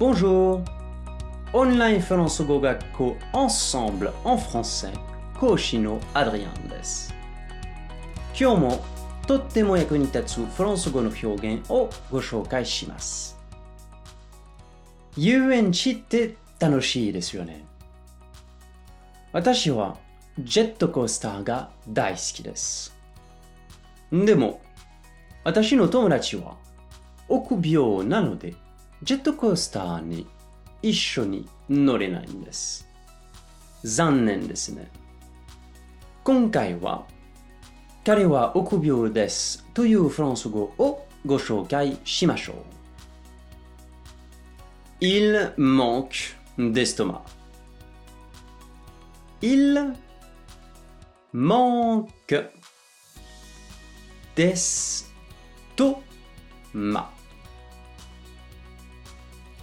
Bonjour! オンラインフランス語学校 Ensemble en français 講師のアドリアンです。今日もとっても役に立つフランス語の表現をご紹介します。遊園地って楽しいですよね。私はジェットコースターが大好きです。でも、私の友達は臆病なので、ジェットコースターに一緒に乗れないんです。残念ですね。今回は、彼は臆病ですというフランス語をご紹介しましょう。Il manque d'estomac. Il manque d'estomac.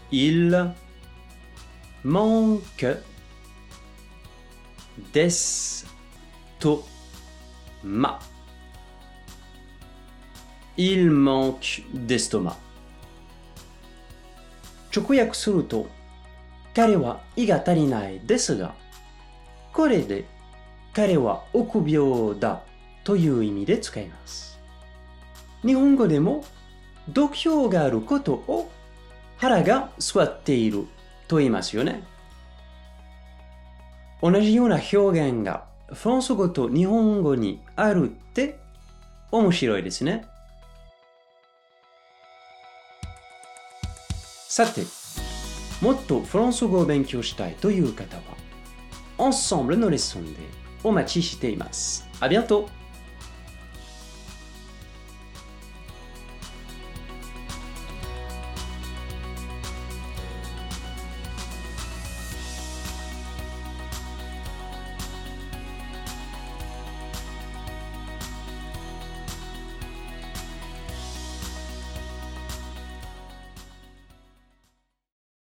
Il manque d'estomac. Il manque d'estomac. 直訳すると、彼は胃が足りないですが、これで彼は臆病だという意味で使います。日本語でも、度胸があることを腹が座っていると言いますよね。同じような表現がフランス語と日本語にあるって面白いですね。さて、もっとフランス語を勉強したいという方は、Ensemble のレッスンでお待ちしています。ありがとう